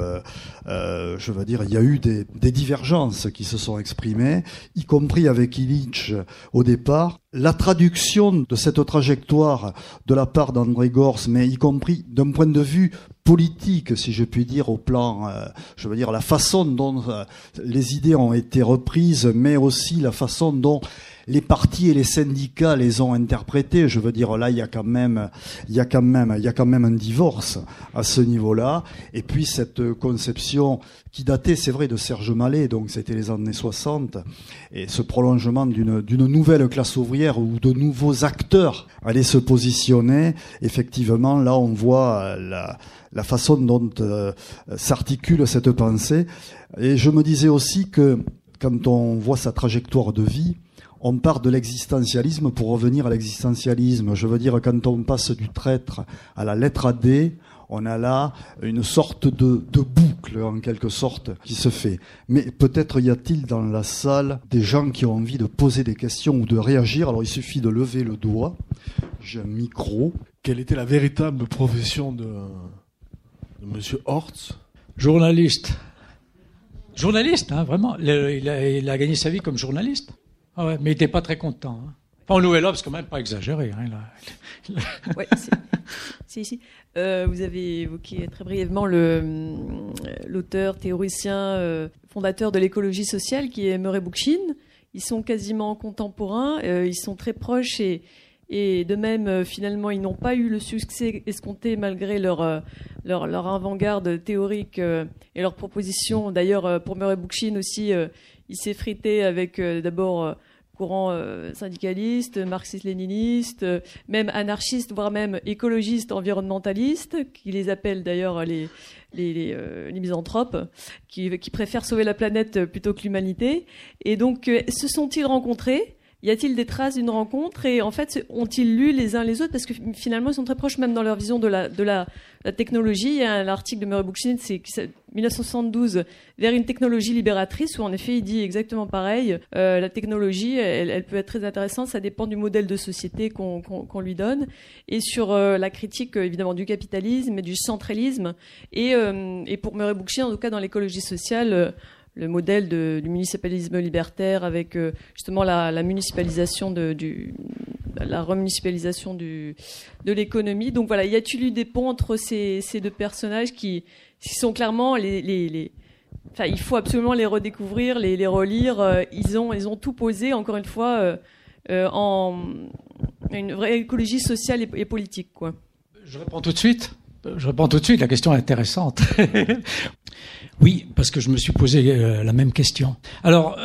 je veux dire, il y a eu des, des divergences qui se sont exprimées, y compris avec Illich au départ la traduction de cette trajectoire de la part d'André Gors, mais y compris d'un point de vue politique, si je puis dire, au plan, euh, je veux dire, la façon dont euh, les idées ont été reprises, mais aussi la façon dont les partis et les syndicats les ont interprétés. Je veux dire, là, il y a quand même, il y a quand même, il y a quand même un divorce à ce niveau-là. Et puis cette conception qui datait, c'est vrai, de Serge Mallet, donc c'était les années 60, et ce prolongement d'une, nouvelle classe ouvrière où de nouveaux acteurs allaient se positionner. Effectivement, là, on voit la, la façon dont euh, s'articule cette pensée. Et je me disais aussi que quand on voit sa trajectoire de vie, on part de l'existentialisme pour revenir à l'existentialisme. Je veux dire, quand on passe du traître à la lettre D, on a là une sorte de, boucle, en quelque sorte, qui se fait. Mais peut-être y a-t-il dans la salle des gens qui ont envie de poser des questions ou de réagir. Alors il suffit de lever le doigt. J'ai un micro. Quelle était la véritable profession de, de Monsieur Hortz? Journaliste. Journaliste, hein, vraiment. il a gagné sa vie comme journaliste. Ah mais il n'était pas très content. Hein. Enfin, Nouvel Obs, quand même pas exagéré. Hein, là. ouais, c'est ici. Euh, vous avez évoqué très brièvement euh, l'auteur, théoricien, euh, fondateur de l'écologie sociale qui est Murray Bookchin. Ils sont quasiment contemporains, ils sont très proches et, et de même, finalement, ils n'ont pas eu le succès escompté malgré leur, leur, leur avant-garde théorique et leurs propositions. D'ailleurs, pour Murray Bookchin aussi, il s'est frité avec d'abord courant euh, syndicaliste, marxiste-léniniste, euh, même anarchiste, voire même écologiste, environnementaliste, qui les appellent d'ailleurs les, euh, misanthropes, qui, qui, préfèrent sauver la planète plutôt que l'humanité. Et donc, se sont-ils rencontrés? Y a-t-il des traces d'une rencontre et en fait ont-ils lu les uns les autres? Parce que finalement ils sont très proches même dans leur vision de la, de la, technologie. Il y a l'article de Murray Bookchin, c'est 1972 vers une technologie libératrice où en effet il dit exactement pareil. Euh, la technologie, elle, peut être très intéressante, ça dépend du modèle de société qu'on lui donne et sur euh, la critique évidemment du capitalisme et du centralisme et, euh, et pour Murray Bookchin en tout cas dans l'écologie sociale le modèle du municipalisme libertaire avec euh, justement la, municipalisation de, la remunicipalisation de l'économie. Donc voilà, y a-t-il eu des ponts entre ces, deux personnages qui, sont clairement les, enfin, il faut absolument les redécouvrir, les, relire. ils ont, ils ont tout posé, encore une fois, en une vraie écologie sociale et, politique, quoi. Je réponds tout de suite. Je réponds tout de suite. La question est intéressante. oui, parce que je me suis posé la même question. Alors,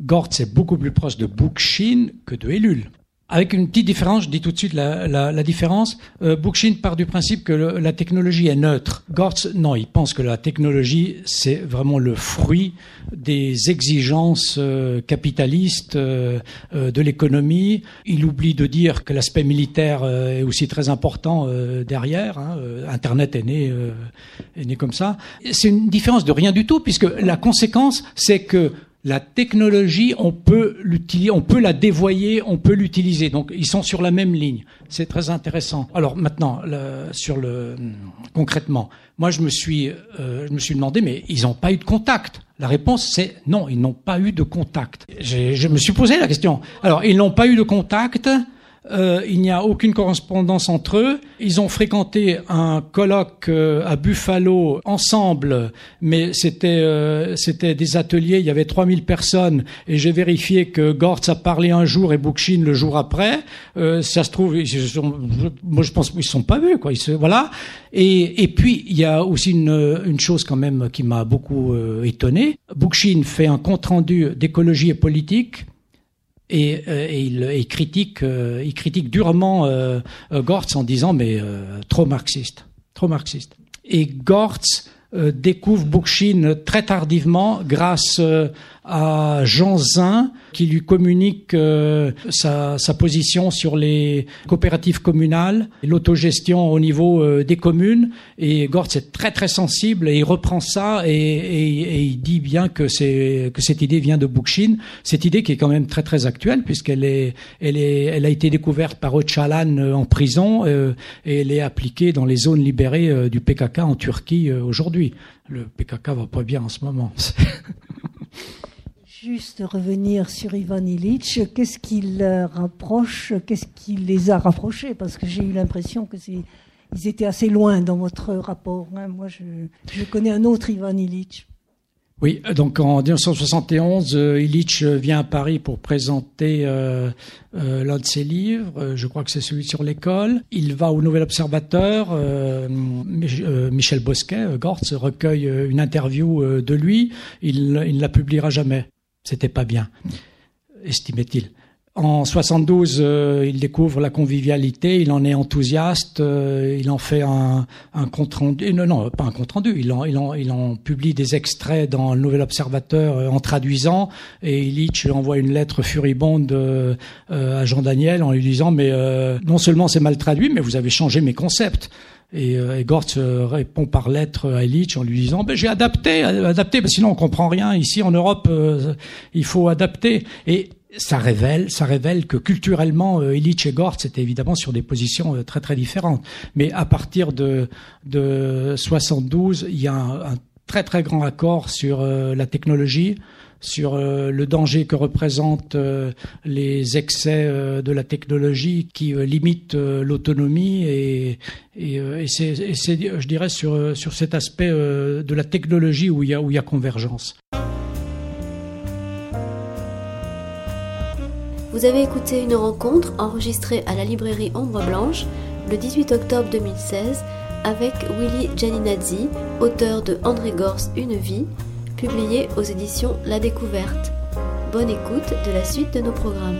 Gortz est beaucoup plus proche de Bookchin que de Ellul. Avec une petite différence, je dis tout de suite la, la, la différence. Euh, Bookchin part du principe que la technologie est neutre. Gortz, non, il pense que la technologie, c'est vraiment le fruit des exigences euh, capitalistes euh, euh, de l'économie. Il oublie de dire que l'aspect militaire est aussi très important derrière. Hein. Internet est né, est né comme ça. C'est une différence de rien du tout, puisque la conséquence, c'est que la technologie, on peut l'utiliser, on peut la dévoyer, on peut l'utiliser. Donc, ils sont sur la même ligne. C'est très intéressant. Alors maintenant, sur le concrètement, moi, je me suis, euh, je me suis demandé, mais ils n'ont pas eu de contact. La réponse, c'est non, ils n'ont pas eu de contact. Je me suis posé la question. Alors, ils n'ont pas eu de contact. Euh, il n'y a aucune correspondance entre eux. Ils ont fréquenté un colloque euh, à Buffalo ensemble, mais c'était euh, c'était des ateliers. Il y avait 3000 personnes et j'ai vérifié que Gortz a parlé un jour et Bookchin le jour après. ça se trouve, moi je pense qu'ils sont pas vus quoi. Ils se, voilà. Et, et puis il y a aussi une, une chose quand même qui m'a beaucoup étonné. Bookchin fait un compte rendu d'écologie et politique et, euh, et, il, critique, euh, il critique durement euh, Gortz en disant mais trop marxiste, trop marxiste. Et Gortz découvre Bookchin très tardivement grâce à Jean Zin qui lui communique euh, sa, sa, position sur les coopératives communales, l'autogestion au niveau euh, des communes. Et Gortz est très très sensible et il reprend ça et, et, et il dit bien que, c'est, que cette idée vient de Bookchin. Cette idée qui est quand même très très actuelle puisqu'elle est, elle est, elle a été découverte par Öcalan euh, en prison et elle est appliquée dans les zones libérées du PKK en Turquie aujourd'hui. Le PKK va pas bien en ce moment. Juste revenir sur Ivan Illich, qu'est-ce qui rapproche, qu'est-ce qui les a rapprochés? Parce que j'ai eu l'impression que c'est, ils étaient assez loin dans votre rapport. Hein. Moi, je, connais un autre Ivan Illich. Oui, donc en 1971, euh, Illich vient à Paris pour présenter euh, euh, l'un de ses livres. Je crois que c'est celui sur l'école. Il va au Nouvel Observateur. Michel Bosquet, Gortz, recueille une interview de lui. Il ne la publiera jamais. C'était pas bien, estimait-il. En 72, euh, il découvre la convivialité, il en est enthousiaste, euh, il en fait un, un compte rendu, non, non, pas un compte rendu, il en, il, en, il en publie des extraits dans le Nouvel Observateur euh, en traduisant, et Illich envoie une lettre furibonde à Jean Daniel en lui disant, mais non seulement c'est mal traduit, mais vous avez changé mes concepts. Et, euh, et Gortz euh, répond par lettre à Illich en lui disant ben, j'ai adapté, adapté, parce sinon on comprend rien. Ici en Europe, euh, il faut adapter. Et ça révèle, ça révèle que culturellement, Illich et Gortz étaient évidemment sur des positions très très différentes. Mais à partir de, de 72, il y a un, un très très grand accord sur la technologie, sur euh, le danger que représentent euh, les excès euh, de la technologie qui limitent l'autonomie et, c'est, je dirais, sur, sur cet aspect de la technologie où il y a, convergence. Vous avez écouté une rencontre enregistrée à la librairie Ombre Blanche le 18 octobre 2016 avec Willy Gianinazzi, auteur de André Gors Une vie, publié aux éditions La Découverte. Bonne écoute de la suite de nos programmes.